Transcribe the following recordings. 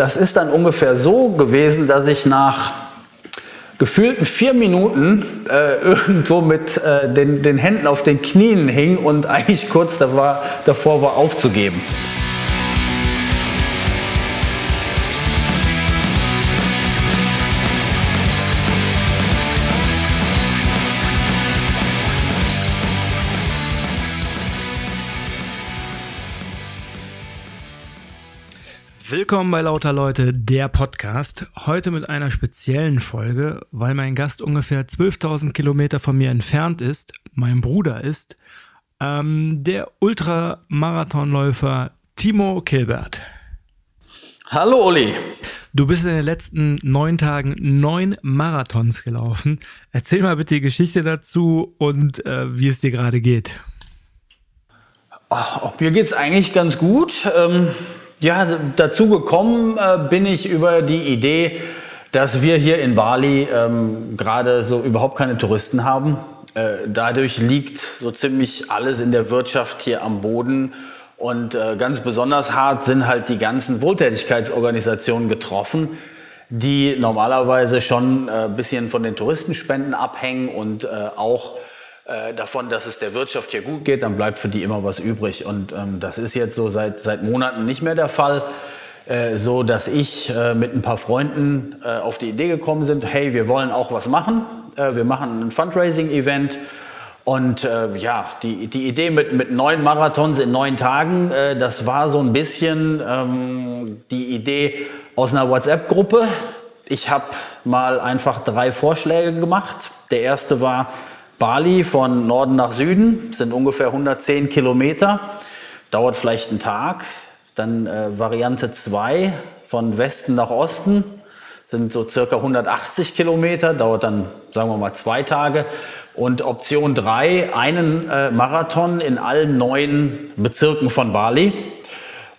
Das ist dann ungefähr so gewesen, dass ich nach gefühlten vier Minuten äh, irgendwo mit äh, den, den Händen auf den Knien hing und eigentlich kurz davor, davor war aufzugeben. Willkommen bei Lauter Leute, der Podcast. Heute mit einer speziellen Folge, weil mein Gast ungefähr 12.000 Kilometer von mir entfernt ist, mein Bruder ist, ähm, der Ultramarathonläufer Timo Kilbert. Hallo Uli. Du bist in den letzten neun Tagen neun Marathons gelaufen. Erzähl mal bitte die Geschichte dazu und äh, wie es dir gerade geht. Oh, mir geht es eigentlich ganz gut. Ähm ja, dazu gekommen äh, bin ich über die Idee, dass wir hier in Bali ähm, gerade so überhaupt keine Touristen haben. Äh, dadurch liegt so ziemlich alles in der Wirtschaft hier am Boden. Und äh, ganz besonders hart sind halt die ganzen Wohltätigkeitsorganisationen getroffen, die normalerweise schon ein äh, bisschen von den Touristenspenden abhängen und äh, auch äh, davon, dass es der Wirtschaft hier gut geht, dann bleibt für die immer was übrig. Und ähm, das ist jetzt so seit, seit Monaten nicht mehr der Fall. Äh, so dass ich äh, mit ein paar Freunden äh, auf die Idee gekommen sind, hey, wir wollen auch was machen. Äh, wir machen ein Fundraising-Event. Und äh, ja, die, die Idee mit, mit neun Marathons in neun Tagen, das war so ein bisschen ähm, die Idee aus einer WhatsApp-Gruppe. Ich habe mal einfach drei Vorschläge gemacht. Der erste war, Bali von Norden nach Süden sind ungefähr 110 Kilometer, dauert vielleicht einen Tag. Dann äh, Variante 2 von Westen nach Osten sind so circa 180 Kilometer, dauert dann, sagen wir mal, zwei Tage. Und Option 3, einen äh, Marathon in allen neun Bezirken von Bali.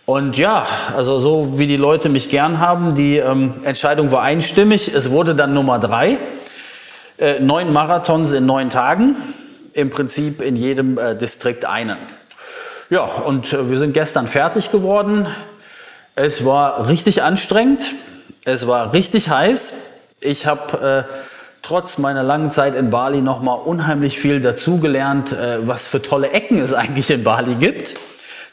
Und ja, also so wie die Leute mich gern haben, die ähm, Entscheidung war einstimmig. Es wurde dann Nummer 3. Äh, neun Marathons in neun Tagen, im Prinzip in jedem äh, Distrikt einen. Ja, und äh, wir sind gestern fertig geworden. Es war richtig anstrengend, es war richtig heiß. Ich habe äh, trotz meiner langen Zeit in Bali noch mal unheimlich viel dazugelernt, äh, was für tolle Ecken es eigentlich in Bali gibt.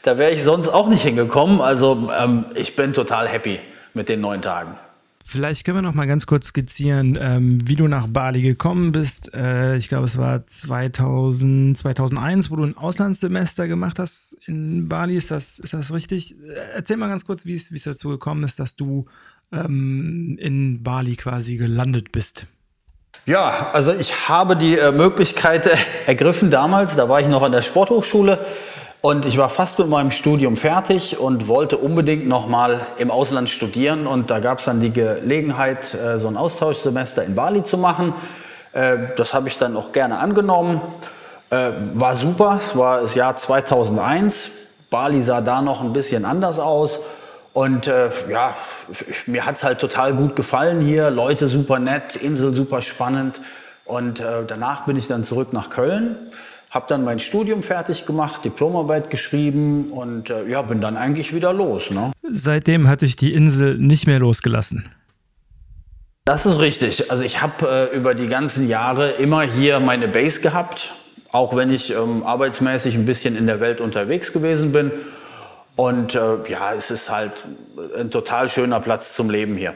Da wäre ich sonst auch nicht hingekommen. Also ähm, ich bin total happy mit den neun Tagen. Vielleicht können wir noch mal ganz kurz skizzieren, ähm, wie du nach Bali gekommen bist. Äh, ich glaube, es war 2000, 2001, wo du ein Auslandssemester gemacht hast in Bali. Ist das, ist das richtig? Erzähl mal ganz kurz, wie es, dazu gekommen ist, dass du ähm, in Bali quasi gelandet bist. Ja, also ich habe die äh, Möglichkeit äh, ergriffen damals, da war ich noch an der Sporthochschule und ich war fast mit meinem Studium fertig und wollte unbedingt nochmal im Ausland studieren. Und da gab es dann die Gelegenheit, äh, so ein Austauschsemester in Bali zu machen. Äh, das habe ich dann auch gerne angenommen. Äh, war super, es war das Jahr 2001. Bali sah da noch ein bisschen anders aus. Und äh, ja, mir hat es halt total gut gefallen hier. Leute super nett, Insel super spannend. Und äh, danach bin ich dann zurück nach Köln habe dann mein Studium fertig gemacht, Diplomarbeit geschrieben und äh, ja, bin dann eigentlich wieder los. Ne? Seitdem hatte ich die Insel nicht mehr losgelassen. Das ist richtig. Also ich habe äh, über die ganzen Jahre immer hier meine Base gehabt, auch wenn ich ähm, arbeitsmäßig ein bisschen in der Welt unterwegs gewesen bin. Und äh, ja, es ist halt ein total schöner Platz zum Leben hier.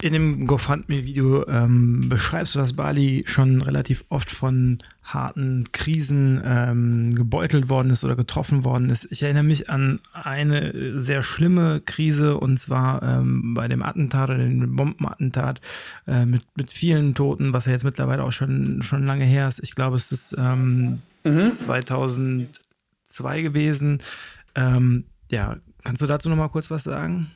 In dem GoFundMe-Video ähm, beschreibst du, dass Bali schon relativ oft von harten Krisen ähm, gebeutelt worden ist oder getroffen worden ist. Ich erinnere mich an eine sehr schlimme Krise und zwar ähm, bei dem Attentat oder dem Bombenattentat äh, mit, mit vielen Toten, was ja jetzt mittlerweile auch schon, schon lange her ist. Ich glaube, es ist ähm, mhm. 2002 gewesen. Ähm, ja, kannst du dazu noch mal kurz was sagen?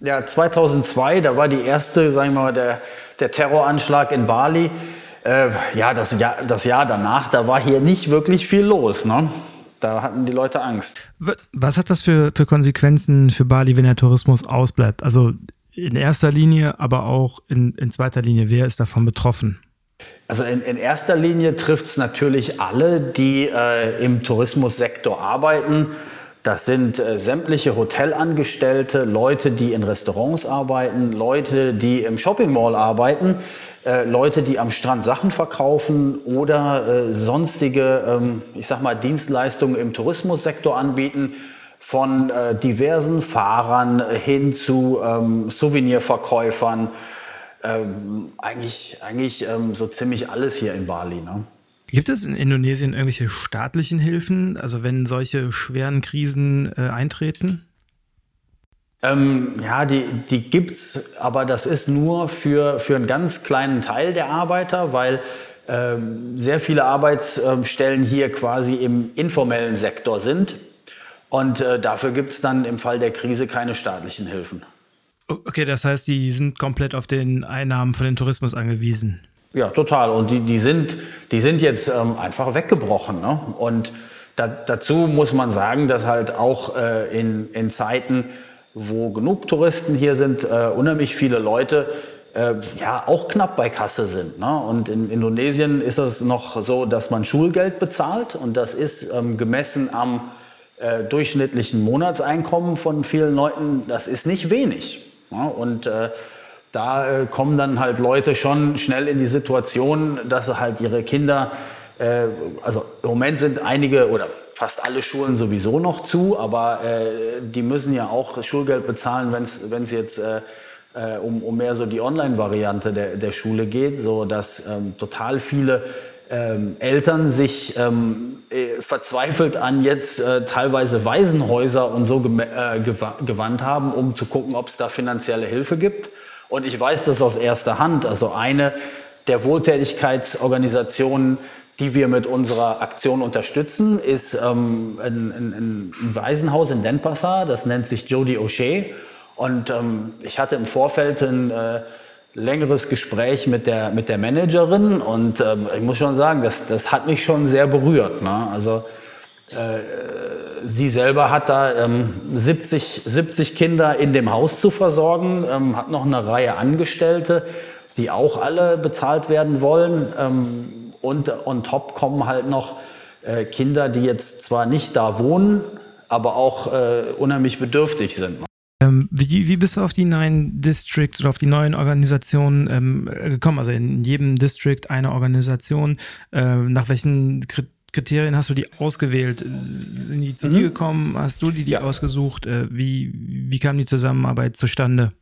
Ja, 2002, da war die erste, sagen wir mal, der, der Terroranschlag in Bali. Äh, ja, das Jahr, das Jahr danach, da war hier nicht wirklich viel los. Ne? Da hatten die Leute Angst. Was hat das für, für Konsequenzen für Bali, wenn der Tourismus ausbleibt? Also in erster Linie, aber auch in, in zweiter Linie, wer ist davon betroffen? Also in, in erster Linie trifft es natürlich alle, die äh, im Tourismussektor arbeiten Das sind äh, sämtliche Hotelangestellte, Leute, die in Restaurants arbeiten, Leute, die im Shopping Mall arbeiten, äh, Leute, die am Strand Sachen verkaufen oder äh, sonstige, ähm, ich sag mal, Dienstleistungen im Tourismussektor anbieten, von äh, diversen Fahrern hin zu ähm, Souvenirverkäufern. Ähm, eigentlich eigentlich ähm, so ziemlich alles hier in Bali. Ne? Gibt es in Indonesien irgendwelche staatlichen Hilfen, also wenn solche schweren Krisen äh, eintreten? Ähm, ja, die, die gibt es, aber das ist nur für, für einen ganz kleinen Teil der Arbeiter, weil ähm, sehr viele Arbeitsstellen hier quasi im informellen Sektor sind. Und äh, dafür gibt es dann im Fall der Krise keine staatlichen Hilfen. Okay, das heißt, die sind komplett auf den Einnahmen von den Tourismus angewiesen. Ja, total. Und die, die, sind, die sind jetzt ähm, einfach weggebrochen. Ne? Und da, dazu muss man sagen, dass halt auch äh, in, in Zeiten, wo genug Touristen hier sind, äh, unheimlich viele Leute äh, ja auch knapp bei Kasse sind. Ne? Und in Indonesien ist es noch so, dass man Schulgeld bezahlt und das ist ähm, gemessen am äh, durchschnittlichen Monatseinkommen von vielen Leuten, das ist nicht wenig. Ne? Und äh, da äh, kommen dann halt Leute schon schnell in die Situation, dass sie halt ihre Kinder, äh, also im Moment sind einige oder fast alle Schulen sowieso noch zu, aber äh, die müssen ja auch Schulgeld bezahlen, wenn es jetzt äh, äh, um, um mehr so die Online-Variante der, der Schule geht, so dass ähm, total viele ähm, Eltern sich ähm, äh, verzweifelt an jetzt äh, teilweise Waisenhäuser und so äh, gewandt haben, um zu gucken, ob es da finanzielle Hilfe gibt. Und ich weiß das aus erster Hand. Also eine der Wohltätigkeitsorganisationen, die wir mit unserer Aktion unterstützen, ist ähm, ein, ein, ein, Waisenhaus in Denpasar, das nennt sich Jody O'Shea. Und ähm, ich hatte im Vorfeld ein äh, längeres Gespräch mit der, mit der Managerin und ähm, ich muss schon sagen, das, das hat mich schon sehr berührt. Ne? Also sie selber hat da ähm, 70, 70 Kinder in dem Haus zu versorgen, ähm, hat noch eine Reihe Angestellte, die auch alle bezahlt werden wollen. Ähm, und on top kommen halt noch äh, Kinder, die jetzt zwar nicht da wohnen, aber auch äh, unheimlich bedürftig sind. Ähm, wie, wie, bist du auf die neuen Districts oder auf die neuen Organisationen ähm, gekommen? Also in jedem District eine Organisation. Äh, nach welchen Kriterien Kriterien hast du die ausgewählt? Sind die zu mhm. dir gekommen? Hast du die, die ausgesucht? Äh, wie, wie kam die Zusammenarbeit zustande?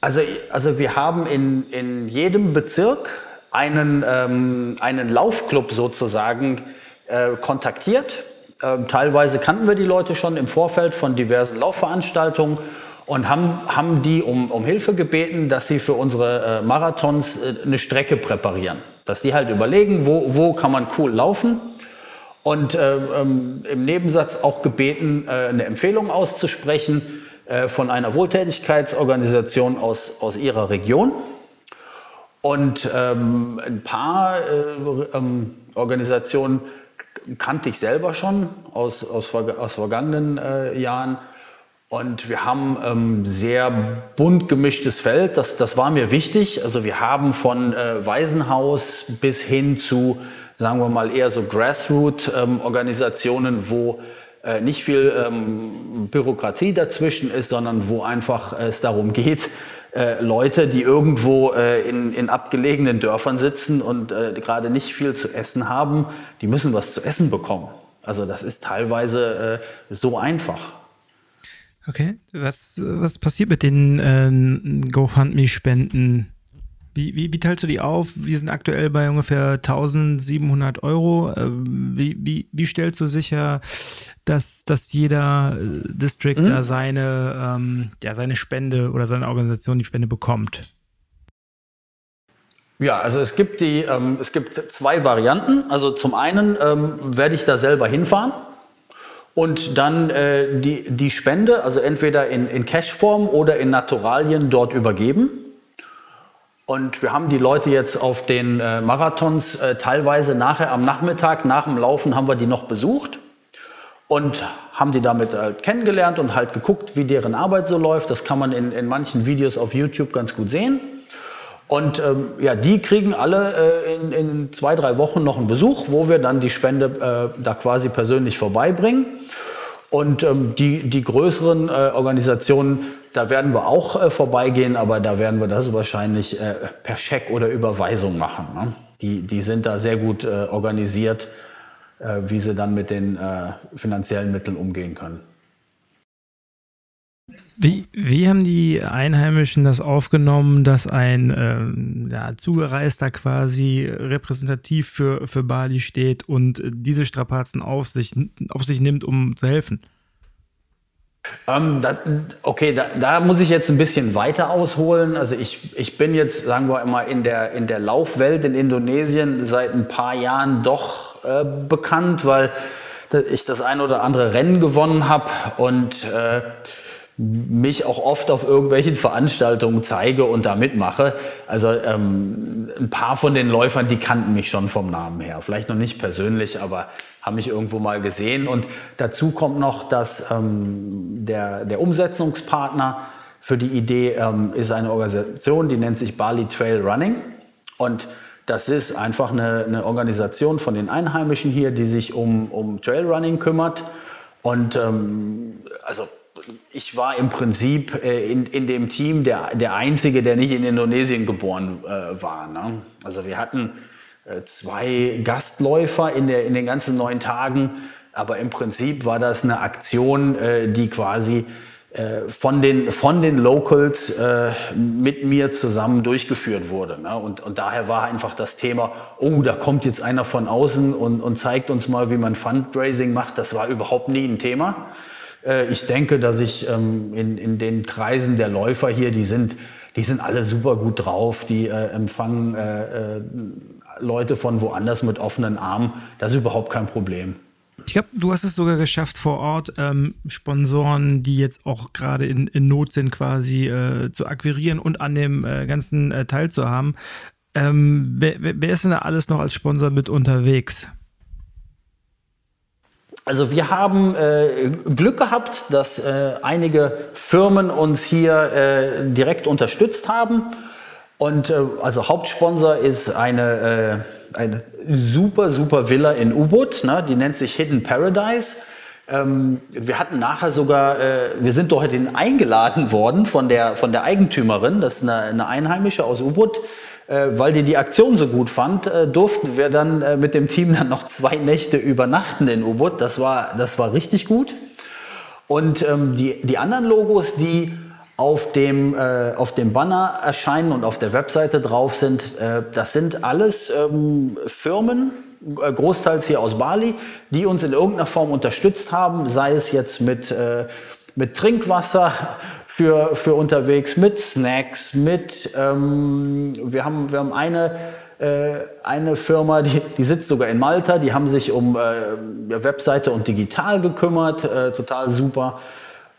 Also, also wir haben in, in jedem Bezirk einen, ähm, einen Laufclub sozusagen äh, kontaktiert. Ähm, teilweise kannten wir die Leute schon im Vorfeld von diversen Laufveranstaltungen und haben, haben die um, um Hilfe gebeten, dass sie für unsere äh, Marathons äh, eine Strecke präparieren. Dass die halt überlegen, wo, wo kann man cool laufen und äh, ähm, im Nebensatz auch gebeten, äh, eine Empfehlung auszusprechen äh, von einer Wohltätigkeitsorganisation aus, aus ihrer Region. Und ähm, ein paar äh, ähm, Organisationen kannte ich selber schon aus, aus, aus vergangenen äh, Jahren. Und wir haben ähm, sehr bunt gemischtes Feld, das, das war mir wichtig. Also wir haben von äh, Waisenhaus bis hin zu sagen wir mal, eher so Grassroot-Organisationen, wo äh, nicht viel ähm, Bürokratie dazwischen ist, sondern wo einfach es darum geht, äh, Leute, die irgendwo äh, in, in, abgelegenen Dörfern sitzen und gerade nicht viel zu essen haben, die müssen was zu essen bekommen. Also das ist teilweise so einfach. Okay, was, was passiert mit den äh, GoFundMe-Spenden? Wie, wie, wie, teilst du die auf? Wir sind aktuell bei ungefähr 1700 Euro. Ähm, wie, wie, wie stellst du sicher, dass, dass jeder äh, District mhm. da seine, ähm, ja, seine Spende oder seine Organisation die Spende bekommt? Ja, also es gibt, die, ähm, es gibt zwei Varianten. Also zum einen ähm, werde ich da selber hinfahren und dann äh, die, die Spende, also entweder in, in Cashform oder in Naturalien dort übergeben. Und wir haben die Leute jetzt auf den äh, Marathons äh, teilweise nachher am Nachmittag, nach dem Laufen, haben wir die noch besucht und haben die damit halt kennengelernt und halt geguckt, wie deren Arbeit so läuft. Das kann man in, in manchen Videos auf YouTube ganz gut sehen. Und ähm, ja, die kriegen alle äh, in, in, zwei, drei Wochen noch einen Besuch, wo wir dann die Spende äh, da quasi persönlich vorbeibringen. Und ähm, die, die größeren äh, Organisationen, da werden wir auch äh, vorbeigehen, aber da werden wir das wahrscheinlich äh, per Scheck oder Überweisung machen. Ne? Die, die sind da sehr gut äh, organisiert, äh, wie sie dann mit den äh, finanziellen Mitteln umgehen können. Wie, wie haben die Einheimischen das aufgenommen, dass ein ähm, ja, Zugereister quasi repräsentativ für, für Bali steht und diese Strapazen auf sich, auf sich nimmt, um zu helfen? Ähm, da, okay, da, da, muss ich jetzt ein bisschen weiter ausholen. Also ich, ich bin jetzt, sagen wir mal, in der, in der Laufwelt in Indonesien seit ein paar Jahren doch äh, bekannt, weil ich das ein oder andere Rennen gewonnen habe und äh, mich auch oft auf irgendwelchen Veranstaltungen zeige und da mitmache. Also ähm, ein paar von den Läufern, die kannten mich schon vom Namen her. Vielleicht noch nicht persönlich, aber haben mich irgendwo mal gesehen. Und dazu kommt noch, dass ähm, der, der Umsetzungspartner für die Idee ähm, ist eine Organisation, die nennt sich Bali Trail Running. Und das ist einfach eine, eine Organisation von den Einheimischen hier, die sich um, um Trailrunning kümmert. Und ähm, also ich war im Prinzip äh, in, in dem Team der, der Einzige, der nicht in Indonesien geboren äh, war. Ne? Also wir hatten zwei Gastläufer in, der, in den ganzen neun Tagen, aber im Prinzip war das eine Aktion, äh, die quasi äh, von den, von den Locals äh, mit mir zusammen durchgeführt wurde. Ne? Und, und daher war einfach das Thema, oh, da kommt jetzt einer von außen und, und zeigt uns mal, wie man Fundraising macht. Das war überhaupt nie ein Thema. Äh, ich denke, dass ich ähm, in, in den Kreisen der Läufer hier, die sind, die sind alle super gut drauf, die äh, empfangen äh, äh, Leute von woanders mit offenen Armen. Das ist überhaupt kein Problem. Ich glaube, du hast es sogar geschafft, vor Ort ähm, Sponsoren, die jetzt auch gerade in, in, Not sind, quasi äh, zu akquirieren und an dem äh, ganzen äh, teilzuhaben. Ähm, wer, wer, ist denn da alles noch als Sponsor mit unterwegs? Also wir haben äh, Glück gehabt, dass äh, einige Firmen uns hier äh, direkt unterstützt haben. Und äh, also Hauptsponsor ist eine, äh, eine super, super Villa in U-Boot, ne? die nennt sich Hidden Paradise. Ähm, wir hatten nachher sogar, äh, wir sind dort eingeladen worden von der, von der Eigentümerin, das ist eine, eine Einheimische aus U-Boot äh, weil die die Aktion so gut fand, äh, durften wir dann äh, mit dem Team dann noch zwei Nächte übernachten in U-Boot. Das war, das war richtig gut. Und ähm, die, die anderen Logos, die auf dem, äh, auf dem Banner erscheinen und auf der Webseite drauf sind, äh, das sind alles ähm, Firmen, äh, großteils hier aus Bali, die uns in irgendeiner Form unterstützt haben, sei es jetzt mit, mit Trinkwasser, für, für unterwegs mit Snacks, mit, ähm, wir, haben, wir haben eine, äh, eine Firma, die, die sitzt sogar in Malta, die haben sich um äh, Webseite und digital gekümmert, äh, total super.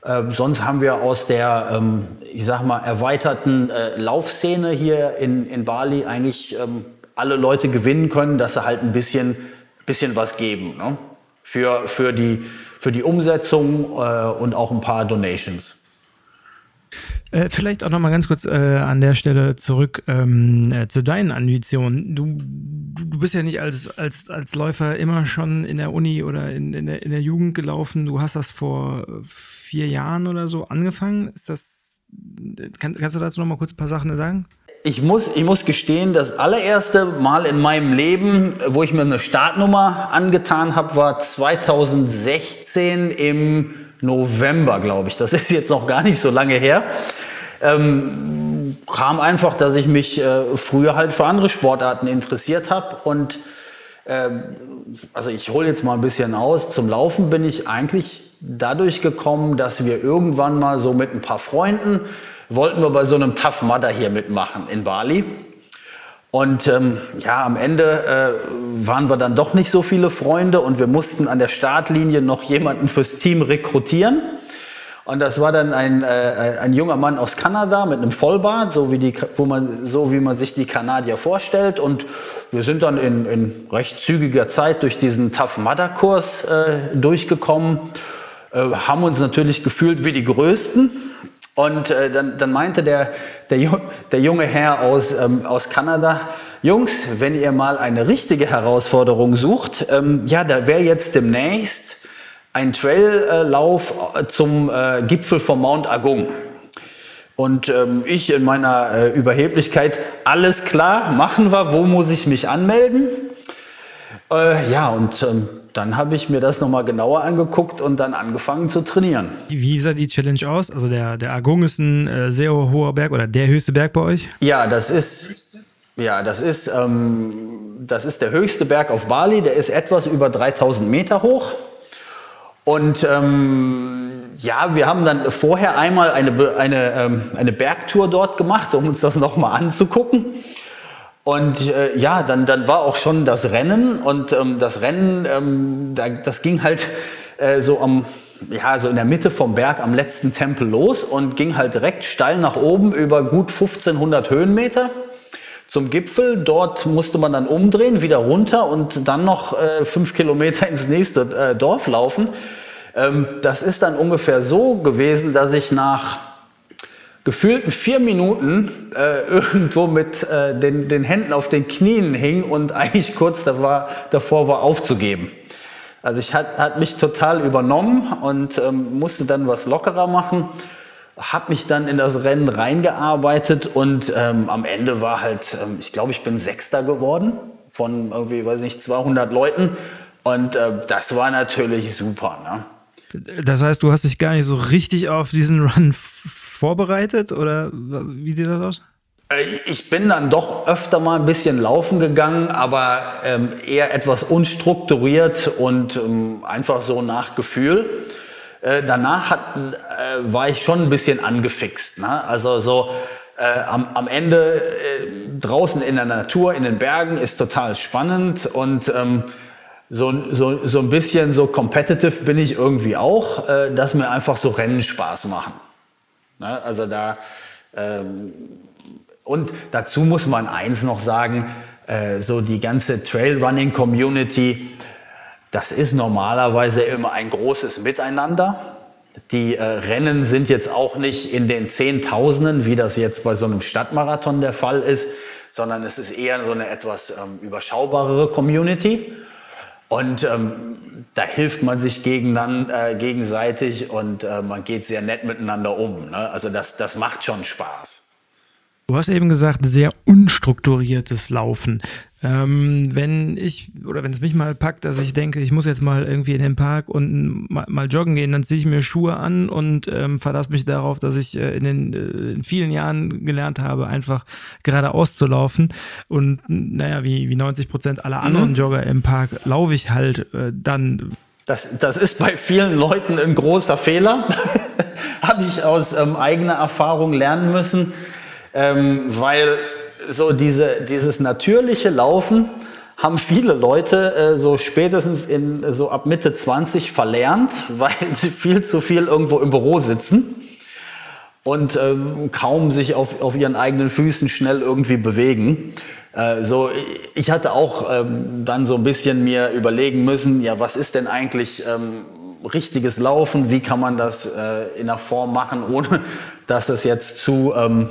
Ähm, sonst haben wir aus der, ähm, ich sag mal, erweiterten äh, Laufszene hier in, in Bali eigentlich ähm, alle Leute gewinnen können, dass sie halt ein bisschen, bisschen was geben ne? für, für, die, für die Umsetzung äh, und auch ein paar Donations. Äh, vielleicht auch noch mal ganz kurz äh, an der Stelle zurück ähm, äh, zu deinen Ambitionen. Du, du bist ja nicht als, als, als Läufer immer schon in der Uni oder in, in, der, in der Jugend gelaufen. Du hast das vor vier Jahren oder so angefangen. Ist das, kann, kannst du dazu noch mal kurz ein paar Sachen sagen? Ich muss, ich muss gestehen, das allererste Mal in meinem Leben, wo ich mir eine Startnummer angetan habe, war 2016 im November, glaube ich. Das ist jetzt noch gar nicht so lange her. Ähm, kam einfach, dass ich mich äh, früher halt für andere Sportarten interessiert habe und äh, also ich hole jetzt mal ein bisschen aus. Zum Laufen bin ich eigentlich dadurch gekommen, dass wir irgendwann mal so mit ein paar Freunden wollten wir bei so einem Tough Mudder hier mitmachen in Bali. Und ähm, ja, am Ende äh, waren wir dann doch nicht so viele Freunde und wir mussten an der Startlinie noch jemanden fürs Team rekrutieren. Und das war dann ein, äh, ein junger Mann aus Kanada mit einem Vollbart, so wie, die, wo man, so wie man sich die Kanadier vorstellt. Und wir sind dann in, in recht zügiger Zeit durch diesen Tough Mudder Kurs äh, durchgekommen, äh, haben uns natürlich gefühlt wie die Größten und äh, dann, dann, meinte der, der, der, junge Herr aus, ähm, aus Kanada, Jungs, wenn ihr mal eine richtige Herausforderung sucht, ähm, ja, da wäre jetzt demnächst ein Traillauf äh, zum äh, Gipfel von Mount Agung. Und ähm, ich in meiner äh, Überheblichkeit, alles klar, machen wir, wo muss ich mich anmelden? Äh, ja, und ähm, dann habe ich mir das nochmal genauer angeguckt und dann angefangen zu trainieren. Wie sah die Challenge aus? Also der, der Agung ist ein äh, sehr hoher Berg oder der höchste Berg bei euch? Ja, das ist, ja, das ist, ähm, das ist der höchste Berg auf Bali. Der ist etwas über 3000 Meter hoch. Und ähm, ja, wir haben dann vorher einmal eine, eine, ähm, eine Bergtour dort gemacht, um uns das nochmal anzugucken. Und äh, ja, dann, dann war auch schon das Rennen und ähm, das Rennen, ähm, da, das ging halt äh, so am, ja, so in der Mitte vom Berg am letzten Tempel los und ging halt direkt steil nach oben über gut 1500 Höhenmeter zum Gipfel. Dort musste man dann umdrehen, wieder runter und dann noch äh, fünf Kilometer ins nächste äh, Dorf laufen. Ähm, das ist dann ungefähr so gewesen, dass ich nach gefühlten vier Minuten äh, irgendwo mit äh, den, den Händen auf den Knien hing und eigentlich kurz davor, davor war aufzugeben. Also ich hat, hat mich total übernommen und ähm, musste dann was lockerer machen, habe mich dann in das Rennen reingearbeitet und ähm, am Ende war halt, ähm, ich glaube, ich bin Sechster geworden von irgendwie, weiß nicht, 200 Leuten und äh, das war natürlich super. Ne? Das heißt, du hast dich gar nicht so richtig auf diesen Run vorbereitet oder wie sieht das aus? Äh, ich bin dann doch öfter mal ein bisschen laufen gegangen, aber ähm, eher etwas unstrukturiert und ähm, einfach so nach Gefühl. Äh, danach hat, äh, war ich schon ein bisschen angefixt. Ne? Also so äh, am, am, Ende äh, draußen in der Natur, in den Bergen ist total spannend und ähm, so, so, so ein bisschen so competitive bin ich irgendwie auch, äh, dass mir einfach so Rennen Spaß machen. Ne? Also da, ähm, und dazu muss man eins noch sagen, äh, so die ganze Trailrunning-Community, das ist normalerweise immer ein großes Miteinander. Die äh, Rennen sind jetzt auch nicht in den Zehntausenden, wie das jetzt bei so einem Stadtmarathon der Fall ist, sondern es ist eher so eine etwas ähm, überschaubarere Community. Und ähm, da hilft man sich äh, gegenseitig und äh, man geht sehr nett miteinander um. Ne? Also das, das macht schon Spaß. Du hast eben gesagt, sehr unstrukturiertes Laufen. Ähm, wenn ich oder wenn es mich mal packt, dass ich denke, ich muss jetzt mal irgendwie in den Park und mal, mal joggen gehen, dann ziehe ich mir Schuhe an und ähm, verlasse mich darauf, dass ich äh, in den äh, in vielen Jahren gelernt habe, einfach geradeaus zu laufen. Und naja, wie, wie 90 Prozent aller anderen mhm. Jogger im Park laufe ich halt äh, dann. Das, das ist bei vielen Leuten ein großer Fehler. Habe ich aus ähm, eigener Erfahrung lernen müssen, ähm, weil so diese, dieses natürliche Laufen haben viele Leute äh, so spätestens in so ab Mitte 20 verlernt, weil sie viel zu viel irgendwo im Büro sitzen und ähm, kaum sich auf, auf ihren eigenen Füßen schnell irgendwie bewegen. Äh, so, ich hatte auch ähm, dann so ein bisschen mir überlegen müssen, ja, was ist denn eigentlich ähm, richtiges Laufen? Wie kann man das äh, in einer Form machen, ohne dass das jetzt zu ähm,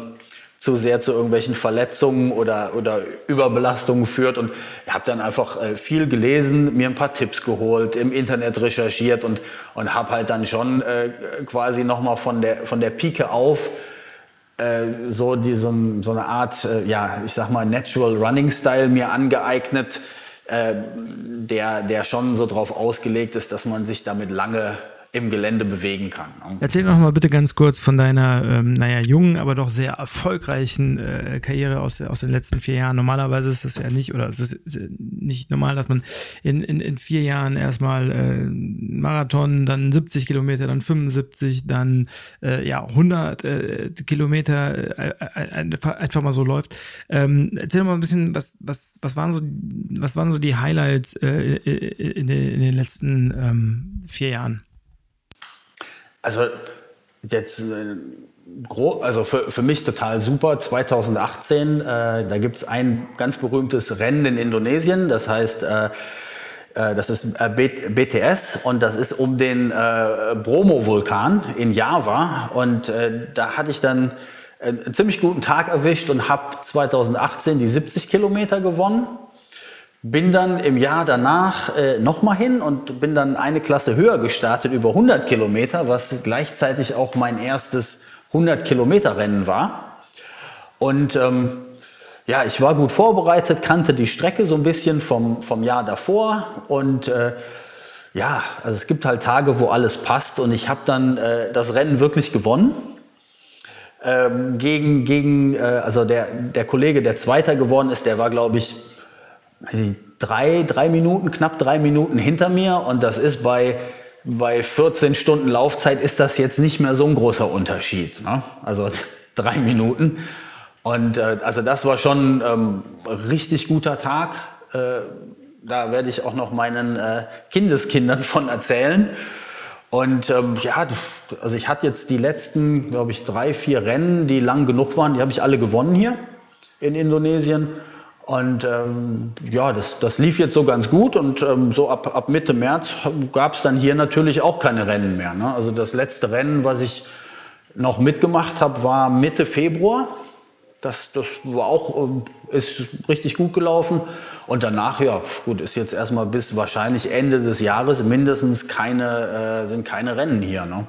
zu sehr zu irgendwelchen Verletzungen oder, oder Überbelastungen führt. Und ich habe dann einfach äh, viel gelesen, mir ein paar Tipps geholt, im Internet recherchiert und, und habe halt dann schon äh, quasi nochmal von der, von der Pike auf äh, so, diese, so eine Art, äh, ja, ich sag mal, Natural Running Style mir angeeignet, äh, der, der schon so drauf ausgelegt ist, dass man sich damit lange im Gelände bewegen kann. Erzähl noch mal bitte ganz kurz von deiner, ähm, naja, jungen, aber doch sehr erfolgreichen äh, Karriere aus, aus den letzten vier Jahren. Normalerweise ist das ja nicht, oder es ist nicht normal, dass man in, in, in vier Jahren erstmal äh, Marathon, dann 70 Kilometer, dann 75, dann äh, ja 100 äh, Kilometer äh, äh, einfach mal so läuft. Ähm, erzähl mal ein bisschen, was, was, was, waren, so, was waren so die Highlights äh, in, den, in den letzten ähm, vier Jahren? Also jetzt äh, also für, für mich total super. 2018, äh, da gibt es ein ganz berühmtes Rennen in Indonesien, das heißt, äh, äh das ist äh, BTS und das ist um den Bromo-Vulkan in Java. Und da hatte ich dann einen ziemlich guten Tag erwischt und habe 2018 die 70 Kilometer gewonnen. Bin dann im Jahr danach äh, nochmal hin und bin dann eine Klasse höher gestartet, über 100 Kilometer, was gleichzeitig auch mein erstes 100 Kilometer Rennen war. Und ähm, ja, ich war gut vorbereitet, kannte die Strecke so ein bisschen vom, vom Jahr davor und äh, ja, also es gibt halt Tage, wo alles passt und ich habe dann äh, das Rennen wirklich gewonnen. Ähm, gegen, gegen äh, also der, der Kollege, der Zweiter geworden ist, der war, glaube ich, drei, drei Minuten, knapp drei Minuten hinter mir und das ist bei, bei 14 Stunden Laufzeit ist das jetzt nicht mehr so ein großer Unterschied. Ne? Also drei Minuten. Und äh, also das war schon ähm, richtig guter Tag. Äh, da werde ich auch noch meinen äh, Kindeskindern von erzählen. Und ähm, ja, also ich hatte jetzt die letzten, glaube ich, drei, vier Rennen, die lang genug waren, die habe ich alle gewonnen hier in Indonesien. Und ähm, ja, das, das lief jetzt so ganz gut und ähm, so ab, ab Mitte März gab es dann hier natürlich auch keine Rennen mehr. Ne? Also das letzte Rennen, was ich noch mitgemacht habe, war Mitte Februar. Das, das war auch, ähm, ist richtig gut gelaufen. Und danach, ja, gut, ist jetzt erstmal bis wahrscheinlich Ende des Jahres mindestens keine, äh, sind keine Rennen hier. Ne?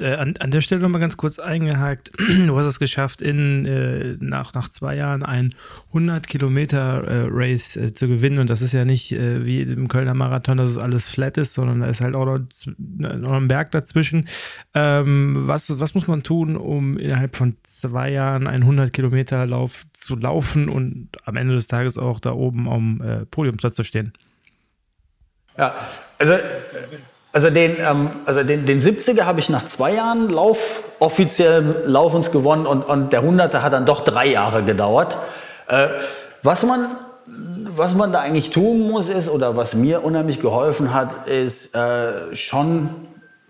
Äh, an, an der Stelle nochmal ganz kurz eingehakt. Du hast es geschafft, in, äh, nach, nach zwei Jahren ein 100 Kilometer äh, Race äh, zu gewinnen. Und das ist ja nicht äh, wie im Kölner Marathon, dass es alles flat ist, sondern da ist halt auch noch, noch ein Berg dazwischen. Ähm, was, was muss man tun, um innerhalb von zwei Jahren einen 100 Kilometer Lauf zu laufen und am Ende des Tages auch da oben am äh, Podiumplatz zu stehen? Ja, also also den, ähm, also den, den 70er habe ich nach zwei Jahren Lauf, offiziell Laufens gewonnen und, und der 100er hat dann doch drei Jahre gedauert. Äh, was, man, was man da eigentlich tun muss ist, oder was mir unheimlich geholfen hat, ist äh, schon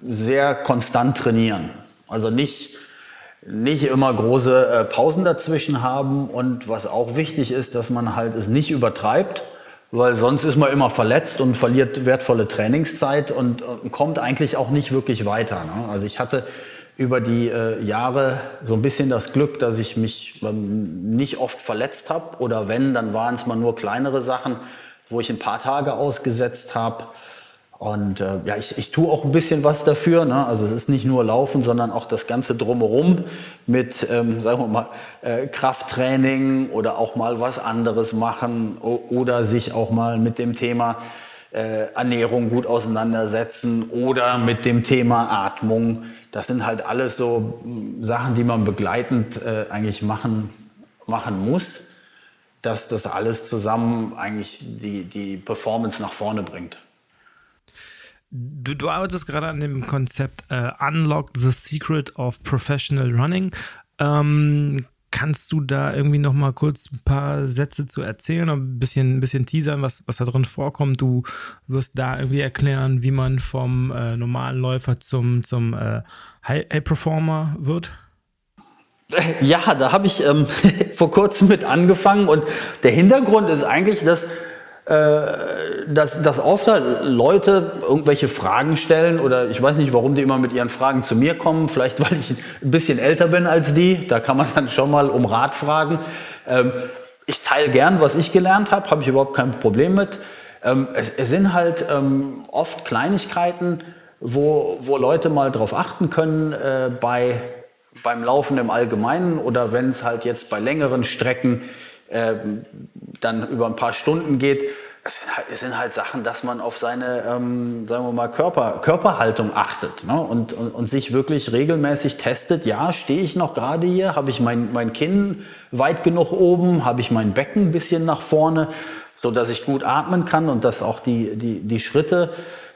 sehr konstant trainieren. Also nicht, nicht immer große äh, Pausen dazwischen haben und was auch wichtig ist, dass man halt es nicht übertreibt weil sonst ist man immer verletzt und verliert wertvolle Trainingszeit und, und kommt eigentlich auch nicht wirklich weiter. Ne? Also ich hatte über die äh, Jahre so ein bisschen das Glück, dass ich mich ähm, nicht oft verletzt habe oder wenn, dann waren es mal nur kleinere Sachen, wo ich ein paar Tage ausgesetzt habe. Und äh, ja, ich, ich tue auch ein bisschen was dafür. Ne? Also es ist nicht nur Laufen, sondern auch das Ganze drumherum mit, ähm, sagen wir mal, äh, Krafttraining oder auch mal was anderes machen oder sich auch mal mit dem Thema äh, Ernährung gut auseinandersetzen oder mit dem Thema Atmung. Das sind halt alles so hm, Sachen, die man begleitend äh, eigentlich machen, machen muss, dass das alles zusammen eigentlich die, die Performance nach vorne bringt. Du, du arbeitest gerade an dem Konzept äh, Unlock the Secret of Professional Running. Ähm, kannst du da irgendwie noch mal kurz ein paar Sätze zu erzählen, ein bisschen, ein bisschen teasern, was, was da drin vorkommt? Du wirst da irgendwie erklären, wie man vom äh, normalen Läufer zum, zum äh, High-Performer wird? Ja, da habe ich ähm, vor kurzem mit angefangen und der Hintergrund ist eigentlich, dass dass, dass oft halt Leute irgendwelche Fragen stellen oder ich weiß nicht, warum die immer mit ihren Fragen zu mir kommen. Vielleicht, weil ich ein bisschen älter bin als die. Da kann man dann schon mal um Rat fragen. Ähm, ich teile gern, was ich gelernt habe, habe ich überhaupt kein Problem mit. Ähm, es, es, sind halt ähm, oft Kleinigkeiten, wo, wo Leute mal drauf achten können äh, bei, beim Laufen im Allgemeinen oder wenn es halt jetzt bei längeren Strecken äh, dann über ein paar Stunden geht. Es sind halt, es sind halt Sachen, dass man auf seine, ähm, sagen wir mal, Körper, Körperhaltung achtet ne? und, und, und, sich wirklich regelmäßig testet. Ja, stehe ich noch gerade hier? Habe ich mein, mein Kinn weit genug oben? Habe ich mein Becken ein bisschen nach vorne, sodass ich gut atmen kann und dass auch die, die, die Schritte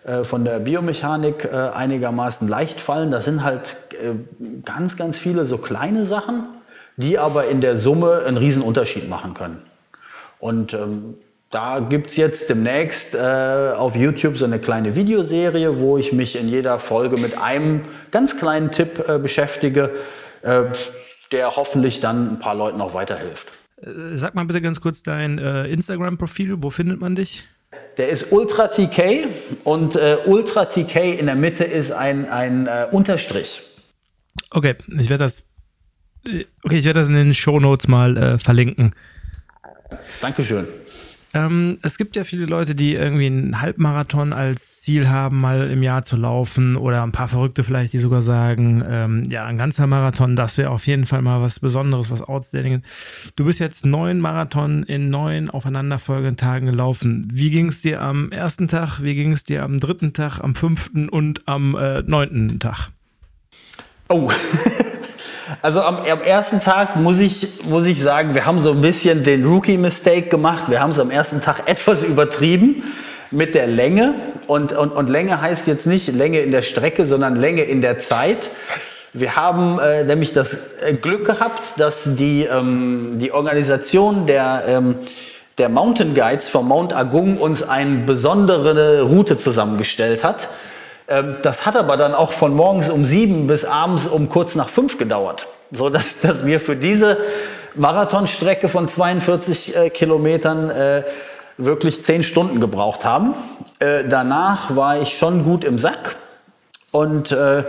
äh, von der Biomechanik äh, einigermaßen leicht fallen? Das sind halt äh, ganz, ganz viele so kleine Sachen, die aber in der Summe einen riesen Unterschied machen können. Und ähm, da gibt es jetzt demnächst äh, auf YouTube so eine kleine Videoserie, wo ich mich in jeder Folge mit einem ganz kleinen Tipp äh, beschäftige, äh, der hoffentlich dann ein paar Leuten auch weiterhilft. Äh, sag mal bitte ganz kurz dein äh, Instagram-Profil, wo findet man dich? Der ist Ultra TK und äh, Ultra TK in der Mitte ist ein, ein Unterstrich. Okay, ich werde das Okay, ich werde das in den Show Notes mal äh, verlinken. Dankeschön. Ähm, es gibt ja viele Leute, die irgendwie einen Halbmarathon als Ziel haben, mal im Jahr zu laufen oder ein paar Verrückte vielleicht, die sogar sagen, ähm, ja, ein ganzer Marathon, das wäre auf jeden Fall mal was Besonderes, was Outstanding Du bist jetzt neun Marathon in neun aufeinanderfolgenden Tagen gelaufen. Wie ging es dir am ersten Tag, wie ging es dir am dritten Tag, am fünften und am äh, neunten Tag? Oh, Also am, am, ersten Tag muss ich, muss ich sagen, wir haben so ein bisschen den Rookie-Mistake gemacht. Wir haben es am ersten Tag etwas übertrieben mit der Länge. Und, und, und Länge heißt jetzt nicht Länge in der Strecke, sondern Länge in der Zeit. Wir haben äh, nämlich das äh, Glück gehabt, dass die, ähm, die Organisation der, ähm, der Mountain Guides vom Mount Agung uns eine besondere Route zusammengestellt hat. Ähm, das hat aber dann auch von morgens um sieben bis abends um kurz nach fünf gedauert, so dass, dass wir für diese Marathonstrecke von 42 äh, Kilometern äh, wirklich zehn Stunden gebraucht haben. Äh, danach war ich schon gut im Sack und äh,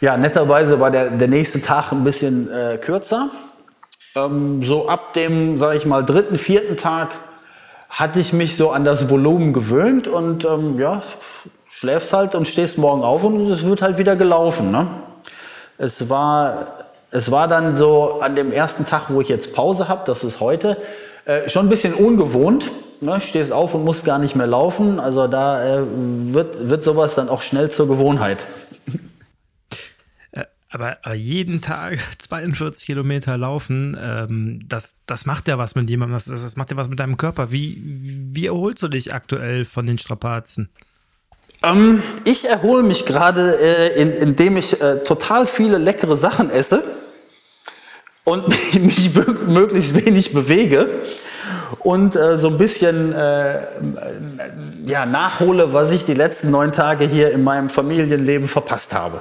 ja, netterweise war der, der nächste Tag ein bisschen äh, kürzer. Ähm, so ab dem, sage ich mal, dritten, vierten Tag hatte ich mich so an das Volumen gewöhnt und ähm, ja, schläfst halt und stehst morgen auf und es wird halt wieder gelaufen. Ne? Es, war, es war dann so an dem ersten Tag, wo ich jetzt Pause habe, das ist heute, äh, schon ein bisschen ungewohnt. Ne? Stehst auf und musst gar nicht mehr laufen. Also da äh, wird, wird sowas dann auch schnell zur Gewohnheit. Äh, aber, jeden Tag 42 Kilometer laufen, ähm, das, das macht ja was mit jemandem, das, das macht ja was mit deinem Körper. Wie, wie erholst du dich aktuell von den Strapazen? Ähm, ich erhole mich gerade, äh, in, indem ich äh, total viele leckere Sachen esse und mich möglichst wenig bewege und äh, so ein bisschen äh, ja, nachhole, was ich die letzten neun Tage hier in meinem Familienleben verpasst habe.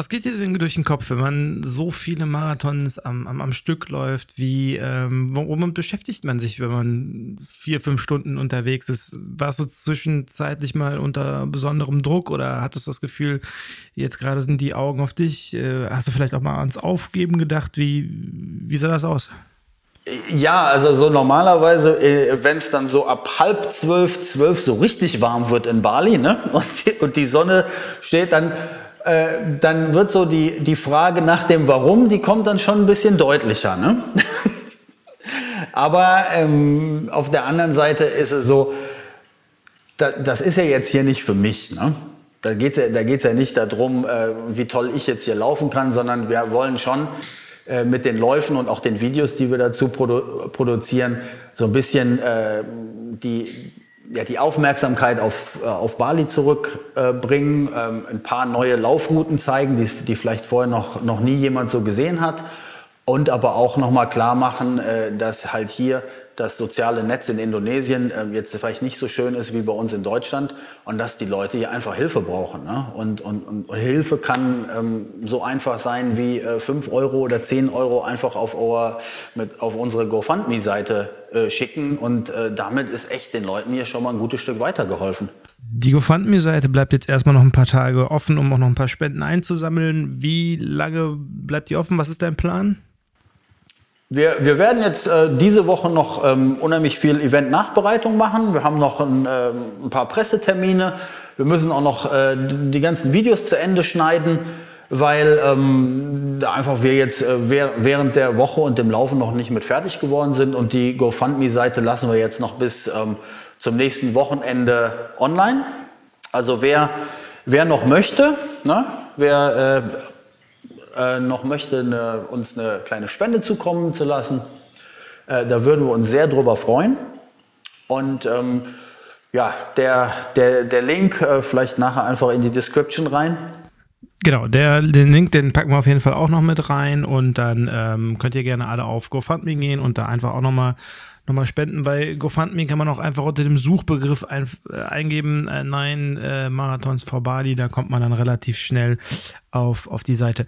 Was, geht dir denn durch den Kopf, wenn man so viele Marathons am, am, am Stück läuft? Wie, ähm, womit beschäftigt man sich, wenn man vier, fünf Stunden unterwegs ist? Warst du zwischenzeitlich mal unter besonderem Druck oder hattest du das Gefühl, jetzt gerade sind die Augen auf dich? Äh, hast du vielleicht auch mal ans Aufgeben gedacht? Wie, wie sah das aus? Ja, also so normalerweise, äh, wenn es dann so ab halb zwölf, zwölf so richtig warm wird in Bali, ne? Und die, und die Sonne steht, dann äh, dann wird so die, die Frage nach dem Warum, die kommt dann schon ein bisschen deutlicher. Ne? Aber ähm, auf der anderen Seite ist es so, da, das ist ja jetzt hier nicht für mich. Ne? Da geht es ja, ja nicht darum, äh, wie toll ich jetzt hier laufen kann, sondern wir wollen schon äh, mit den Läufen und auch den Videos, die wir dazu produ produzieren, so ein bisschen äh, die, ja, die Aufmerksamkeit auf, äh, auf Bali zurückbringen, äh, ein paar neue Laufrouten zeigen, die, die vielleicht vorher noch, noch nie jemand so gesehen hat. Und aber auch nochmal klar machen, äh, dass halt hier das soziale Netz in Indonesien äh, jetzt vielleicht nicht so schön ist wie bei uns in Deutschland und dass die Leute hier einfach Hilfe brauchen. Ne? Und, und, und, Hilfe kann ähm, so einfach sein wie äh, 5 Euro oder 10 Euro einfach auf, our, mit, auf unsere GoFundMe-Seite äh, schicken und äh, damit ist echt den Leuten hier schon mal ein gutes Stück weitergeholfen. Die GoFundMe-Seite bleibt jetzt erstmal noch ein paar Tage offen, um auch noch ein paar Spenden einzusammeln. Wie lange bleibt die offen? Was ist dein Plan? Wir, wir werden jetzt äh, diese Woche noch ähm, unheimlich viel Event-Nachbereitung machen. Wir haben noch ein, äh, ein, paar Pressetermine. Wir müssen auch noch äh, die ganzen Videos zu Ende schneiden, weil ähm, einfach wir jetzt äh, während der Woche und dem Laufen noch nicht mit fertig geworden sind. Und die GoFundMe-Seite lassen wir jetzt noch bis ähm, zum nächsten Wochenende online. Also wer, wer noch möchte, ne, wer äh, noch möchte, eine, uns eine kleine Spende zukommen zu lassen, äh, da würden wir uns sehr drüber freuen. Und ähm, ja, der, der, der Link äh, vielleicht nachher einfach in die Description rein. Genau, der, den Link, den packen wir auf jeden Fall auch noch mit rein und dann ähm, könnt ihr gerne alle auf GoFundMe gehen und da einfach auch nochmal nochmal spenden. Bei GoFundMe kann man auch einfach unter dem Suchbegriff ein, äh, eingeben, äh, nein, äh, Marathons for Bali, da kommt man dann relativ schnell auf, auf die Seite.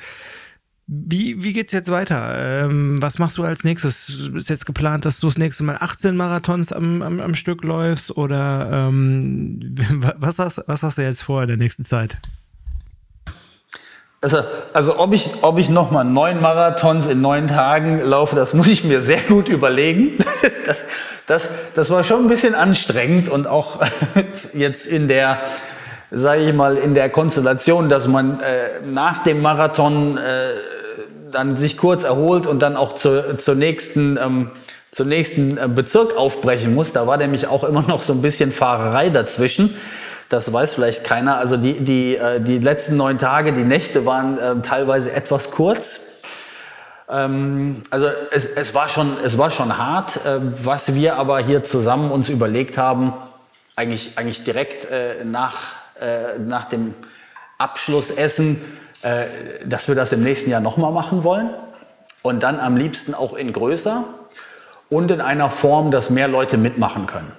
Wie, wie es jetzt weiter? Ähm, was machst du als nächstes? Ist jetzt geplant, dass du das nächste Mal 18 Marathons am, am, am Stück läufst? Oder ähm, was, hast, was hast du jetzt vor in der nächsten Zeit? Also, also ob ich, ob ich nochmal neun Marathons in neun Tagen laufe, das muss ich mir sehr gut überlegen. Das, das, das war schon ein bisschen anstrengend und auch jetzt in der, sage ich mal, in der Konstellation, dass man äh, nach dem Marathon äh, dann sich kurz erholt und dann auch zur, zur nächsten, ähm, zur nächsten äh, Bezirk aufbrechen muss. Da war nämlich auch immer noch so ein bisschen Fahrerei dazwischen. Das weiß vielleicht keiner. Also die, die, äh, die letzten neun Tage, die Nächte waren äh, teilweise etwas kurz. Ähm, also es, es, war schon, es war schon hart. Äh, was wir aber hier zusammen uns überlegt haben, eigentlich, eigentlich direkt äh, nach, äh, nach dem Abschlussessen, dass wir das im nächsten Jahr nochmal machen wollen. Und dann am liebsten auch in größer und in einer Form, dass mehr Leute mitmachen können.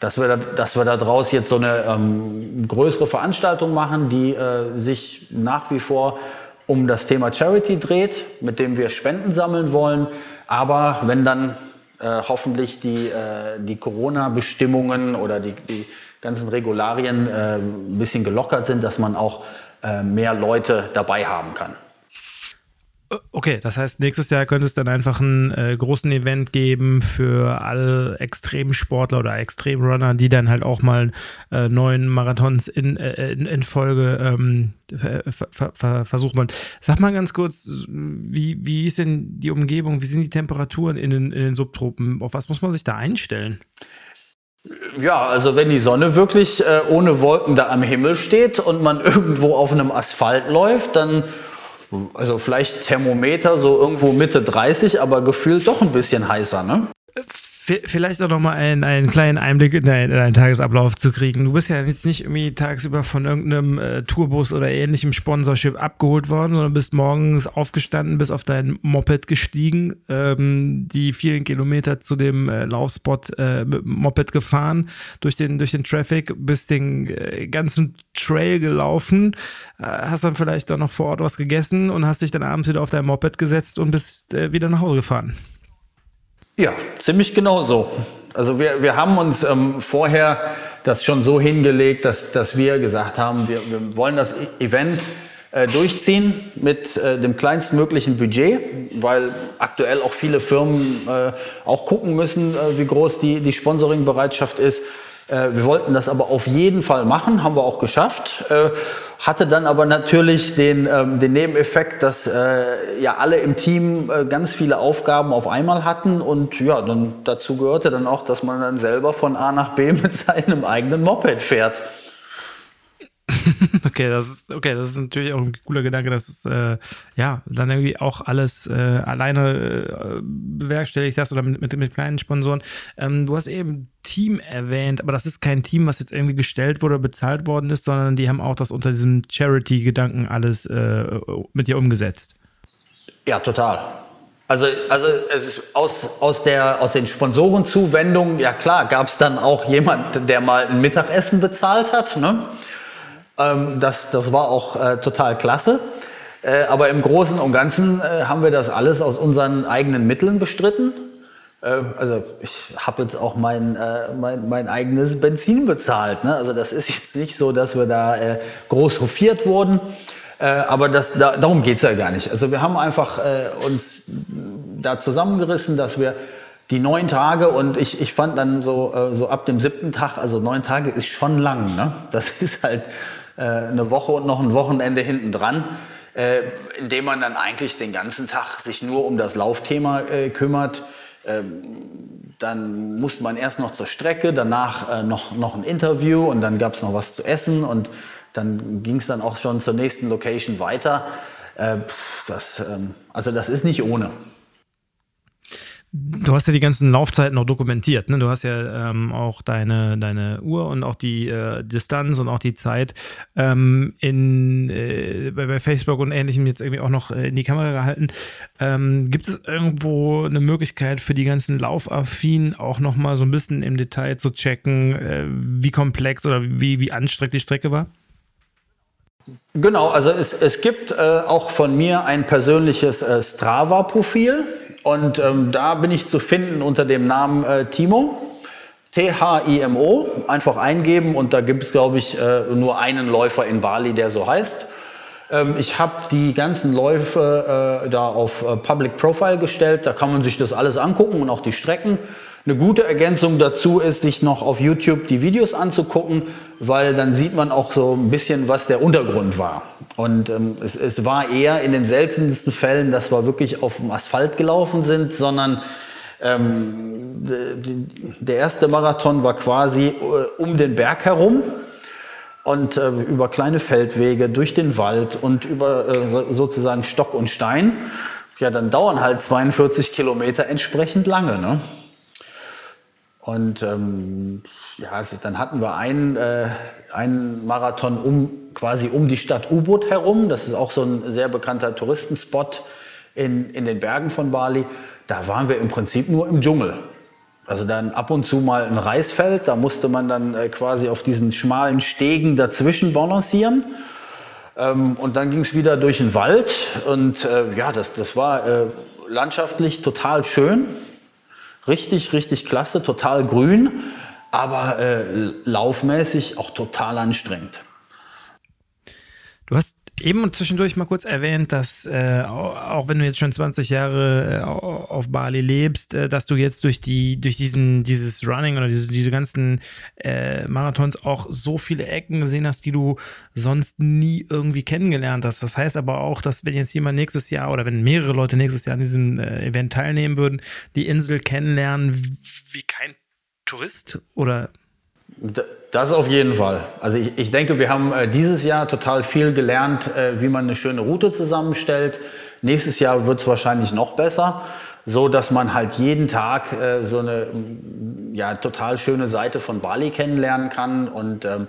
Dass wir, da, dass wir daraus jetzt so eine ähm, größere Veranstaltung machen, die äh, sich nach wie vor um das Thema Charity dreht, mit dem wir Spenden sammeln wollen. Aber wenn dann äh, hoffentlich die, äh, die Corona-Bestimmungen oder die, die ganzen Regularien äh, ein bisschen gelockert sind, dass man auch äh, mehr Leute dabei haben kann. Okay, das heißt, nächstes Jahr könnte es dann einfach einen äh, großen Event geben für alle Extremsportler oder Extremrunner, die dann halt auch mal äh, neun Marathons in, äh, in, in, Folge ähm, ver, ver, versuchen wollen. Sag mal ganz kurz, wie, wie ist denn die Umgebung, wie sind die Temperaturen in den, in den Subtropen? Auf was muss man sich da einstellen? Ja, also wenn die Sonne wirklich äh, ohne Wolken da am Himmel steht und man irgendwo auf einem Asphalt läuft, dann also vielleicht Thermometer so irgendwo Mitte 30, aber gefühlt doch ein bisschen heißer, ne? Vielleicht auch nochmal einen, einen kleinen Einblick in deinen, in deinen, Tagesablauf zu kriegen. Du bist ja jetzt nicht irgendwie tagsüber von irgendeinem äh, Tourbus oder ähnlichem Sponsorship abgeholt worden, sondern bist morgens aufgestanden, bist auf dein Moped gestiegen, ähm, die vielen Kilometer zu dem äh, Laufspot äh, mit Moped gefahren, durch den, durch den Traffic, bist den äh, ganzen Trail gelaufen, äh, hast dann vielleicht auch noch vor Ort was gegessen und hast dich dann abends wieder auf dein Moped gesetzt und bist äh, wieder nach Hause gefahren. Ja, ziemlich genau so. Also wir, wir haben uns ähm, vorher das schon so hingelegt, dass, dass wir gesagt haben, wir, wir wollen das e-, Event äh, durchziehen mit äh, dem kleinstmöglichen Budget, weil aktuell auch viele Firmen äh, auch gucken müssen, äh, wie groß die, die Sponsoringbereitschaft ist. Äh, wir wollten das aber auf jeden Fall machen, haben wir auch geschafft. Äh, hatte dann aber natürlich den, ähm, den Nebeneffekt, dass äh, ja alle im Team ganz viele Aufgaben auf einmal hatten und ja, dann dazu gehörte dann auch, dass man dann selber von A nach B mit seinem eigenen Moped fährt. okay, das ist, okay, das ist natürlich auch ein cooler Gedanke, dass es äh, ja dann irgendwie auch alles äh, alleine äh, bewerkstelligt hast oder mit, mit, mit kleinen Sponsoren. Ähm, du hast eben Team erwähnt, aber das ist kein Team, was jetzt irgendwie gestellt wurde bezahlt worden ist, sondern die haben auch das unter diesem Charity-Gedanken alles äh, mit dir umgesetzt. Ja, total. Also, also es ist aus, aus, der, aus den Sponsorenzuwendungen, ja klar, gab es dann auch jemand, der mal ein Mittagessen bezahlt hat. Ne? Ähm, das, das war auch äh, total klasse. Äh, aber im Großen und Ganzen äh, haben wir das alles aus unseren eigenen Mitteln bestritten. Äh, also ich habe jetzt auch mein, äh, mein, mein, eigenes Benzin bezahlt. Ne? Also das ist jetzt nicht so, dass wir da äh, groß hofiert wurden. aber das, da, darum geht es ja gar nicht. Also wir haben einfach uns da zusammengerissen, dass wir die neun Tage und ich, ich fand dann so, so ab dem siebten Tag, also neun Tage ist schon lang. Ne? Das ist halt äh, eine Woche und noch ein Wochenende hinten dran, äh, indem man dann eigentlich den ganzen Tag sich nur um das Laufthema äh, kümmert. Ähm, dann musste man erst noch zur Strecke, danach noch, noch ein Interview und dann gab es noch was zu essen und dann ging es dann auch schon zur nächsten Location weiter. Das, ähm, also das ist nicht ohne. Du hast ja die ganzen Laufzeiten noch dokumentiert. Ne? Du hast ja ähm, auch deine, deine Uhr und auch die äh, Distanz und auch die Zeit ähm, in, äh, bei, bei, Facebook und ähnlichem jetzt irgendwie auch noch äh, in die Kamera gehalten. Ähm, gibt es irgendwo eine Möglichkeit für die ganzen Laufaffinen auch nochmal so ein bisschen im Detail zu checken, äh, wie komplex oder wie, wie anstrengend die Strecke war? Genau, also es, es gibt äh, auch von mir ein persönliches äh, Strava-Profil. Und ähm, da bin ich zu finden unter dem Namen äh, Timo. T-H-I-M-O. Einfach eingeben und da gibt es, glaube ich, äh, nur einen Läufer in Bali, der so heißt. Ähm, ich habe die ganzen Läufe äh, da auf äh, Public Profile gestellt. Da kann man sich das alles angucken und auch die Strecken. Eine gute Ergänzung dazu ist, sich noch auf YouTube die Videos anzugucken, weil dann sieht man auch so ein bisschen, was der Untergrund war. Und ähm, es, es, war eher in den seltensten Fällen, dass wir wirklich auf dem Asphalt gelaufen sind, sondern ähm, der erste Marathon war quasi äh, um den Berg herum und äh, über kleine Feldwege durch den Wald und über äh, sozusagen Stock und Stein. Ja, dann dauern halt 42 Kilometer entsprechend lange. Ne? Und ähm, ja, dann hatten wir einen, äh, einen Marathon um, quasi um die Stadt U-Boot herum. Das ist auch so ein sehr bekannter Touristenspot in, in den Bergen von Bali. Da waren wir im Prinzip nur im Dschungel. Also dann ab und zu mal ein Reisfeld, da musste man dann äh, quasi auf diesen schmalen Stegen dazwischen balancieren. Ähm, und dann ging es wieder durch den Wald und äh, ja, das, das war äh, landschaftlich total schön. Richtig, richtig klasse, total grün, aber äh, laufmäßig auch total anstrengend. Eben zwischendurch mal kurz erwähnt, dass äh, auch wenn du jetzt schon 20 Jahre äh, auf Bali lebst, äh, dass du jetzt durch die durch diesen dieses Running oder diese, diese ganzen äh, Marathons auch so viele Ecken gesehen hast, die du sonst nie irgendwie kennengelernt hast. Das heißt aber auch, dass wenn jetzt jemand nächstes Jahr oder wenn mehrere Leute nächstes Jahr an diesem äh, Event teilnehmen würden, die Insel kennenlernen wie kein Tourist oder das auf jeden Fall. Also ich, ich denke, wir haben äh, dieses Jahr total viel gelernt, äh, wie man eine schöne Route zusammenstellt. Nächstes Jahr wird es wahrscheinlich noch besser, so dass man halt jeden Tag äh, so eine mm, ja, total schöne Seite von Bali kennenlernen kann. Und ähm,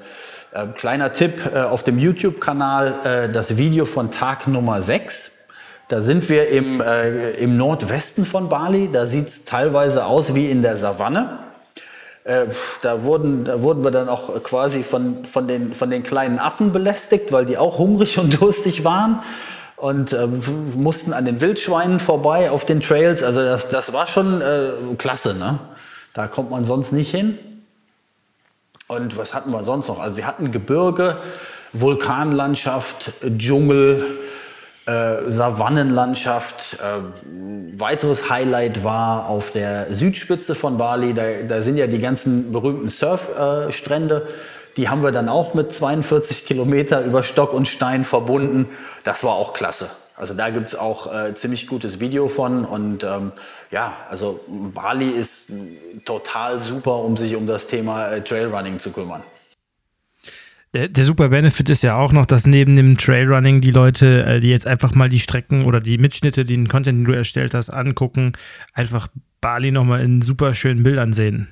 äh, kleiner Tipp auf dem YouTube-Kanal, das Video von Tag Nummer 6. Da sind wir im, im Nordwesten von Bali. Da sieht es teilweise aus wie in der Savanne. Äh, da, wurden, da wurden wir dann auch quasi von, von, den, von den kleinen Affen belästigt, weil die auch hungrig und durstig waren und äh, mussten an den Wildschweinen vorbei auf den Trails. Also das, das war schon äh, klasse. Ne? Da kommt man sonst nicht hin. Und was hatten wir sonst noch? Also wir hatten Gebirge, Vulkanlandschaft, Dschungel, äh, Savannenlandschaft. Äh, weiteres Highlight war auf der Südspitze von Bali. Da, da sind ja die ganzen berühmten Surfstrände. die haben wir dann auch mit 42 Kilometer über Stock und Stein verbunden. Das war auch klasse. Also da gibt es auch äh, ziemlich gutes Video von. Und ähm, ja, also Bali ist total super, um sich um das Thema äh, Trailrunning zu kümmern. Der, der, super Benefit ist ja auch noch, dass neben dem Trailrunning die Leute, äh, die jetzt einfach mal die Strecken oder die Mitschnitte, den Content, den du erstellt hast, angucken, einfach Bali nochmal in super schönen Bildern sehen.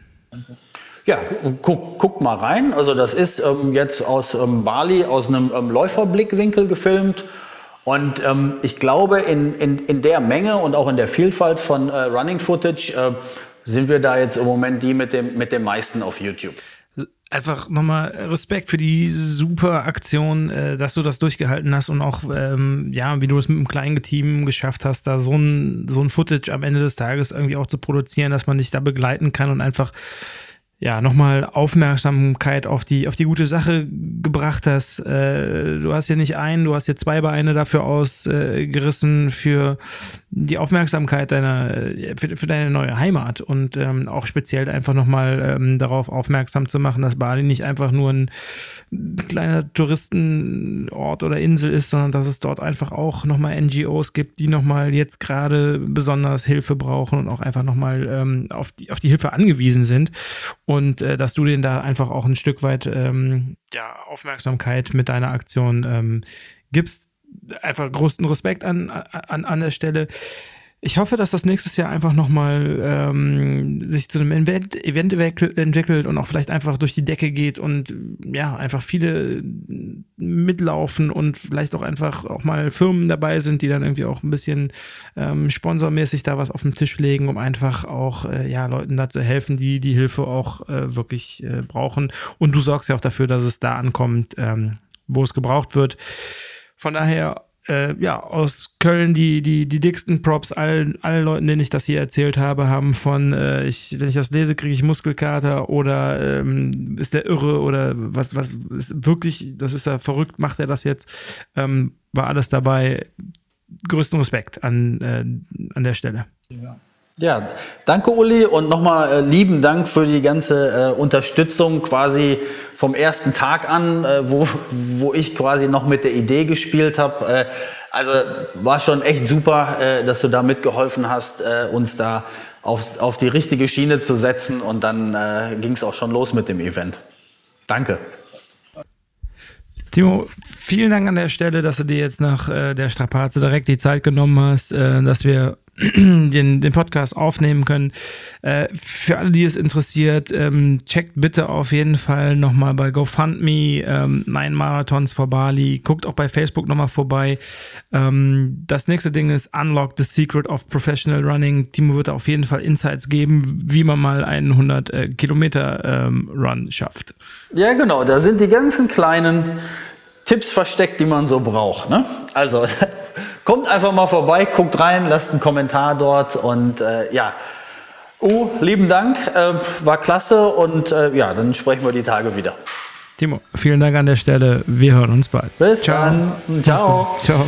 Ja, guck, guck mal rein. Also das ist ähm, jetzt aus ähm, Bali aus einem ähm, Läuferblickwinkel gefilmt. Und ähm, ich glaube, in, in, in der Menge und auch in der Vielfalt von äh, Running Footage äh, sind wir da jetzt im Moment die mit dem, mit dem meisten auf YouTube einfach nochmal Respekt für die super Aktion, äh, dass du das durchgehalten hast und auch, ähm, ja, wie du es mit einem kleinen Team geschafft hast, da so ein, so ein Footage am Ende des Tages irgendwie auch zu produzieren, dass man dich da begleiten kann und einfach ja, nochmal Aufmerksamkeit auf die, auf die gute Sache gebracht hast. Äh, du hast hier nicht ein, du hast hier zwei Beine dafür ausgerissen äh, für die Aufmerksamkeit deiner, äh, für, für deine neue Heimat und ähm, auch speziell einfach nochmal ähm, darauf aufmerksam zu machen, dass Bali nicht einfach nur ein kleiner Touristenort oder Insel ist, sondern dass es dort einfach auch nochmal NGOs gibt, die nochmal jetzt gerade besonders Hilfe brauchen und auch einfach nochmal ähm, auf, die, auf die Hilfe angewiesen sind und äh, dass du denen da einfach auch ein Stück weit ähm, ja, Aufmerksamkeit mit deiner Aktion ähm, gibst. Einfach großen Respekt an, an, an der Stelle. Ich hoffe, dass das nächstes Jahr einfach nochmal ähm, sich zu einem Event, Event entwickelt und auch vielleicht einfach durch die Decke geht und ja, einfach viele mitlaufen und vielleicht auch einfach auch mal Firmen dabei sind, die dann irgendwie auch ein bisschen ähm, sponsormäßig da was auf den Tisch legen, um einfach auch äh, ja, Leuten da zu helfen, die die Hilfe auch äh, wirklich äh, brauchen. Und du sorgst ja auch dafür, dass es da ankommt, ähm, wo es gebraucht wird. Von daher äh, ja, aus Köln die, die, die dicksten Props allen, allen Leuten, denen ich das hier erzählt habe, haben von, äh, ich, wenn ich das lese, kriege ich Muskelkater oder ähm, ist der irre oder was, was ist wirklich, das ist ja verrückt, macht er das jetzt? Ähm, war alles dabei. Größten Respekt an, äh, an der Stelle. Ja. Ja, danke Uli und nochmal äh, lieben Dank für die ganze äh, Unterstützung quasi vom ersten Tag an, äh, wo, wo ich quasi noch mit der Idee gespielt habe. Äh, also war schon echt super, äh, dass du da mitgeholfen hast, äh, uns da auf, auf die richtige Schiene zu setzen und dann ging es auch schon los mit dem Event. Danke. Timo, vielen Dank an der Stelle, dass du dir jetzt nach äh, der Strapaze direkt die Zeit genommen hast, äh, dass wir den, den Podcast aufnehmen können. Äh, für alle, die es interessiert, ähm, checkt bitte auf jeden Fall nochmal bei GoFundMe ähm, Nine Marathons vor Bali. Guckt auch bei Facebook nochmal vorbei. Ähm, das nächste Ding ist Unlock the Secret of Professional Running. Timo wird auf jeden Fall Insights geben, wie man mal einen 100 äh, Kilometer ähm, Run schafft. Ja, genau. Da sind die ganzen kleinen Tipps versteckt, die man so braucht. Ne? Also Kommt einfach mal vorbei, guckt rein, lasst einen Kommentar dort und äh, ja. Uh, lieben Dank, äh, war klasse und äh, ja, dann sprechen wir die Tage wieder. Timo, vielen Dank an der Stelle. Wir hören uns bald. Bis Ciao. dann. Ciao. Ciao.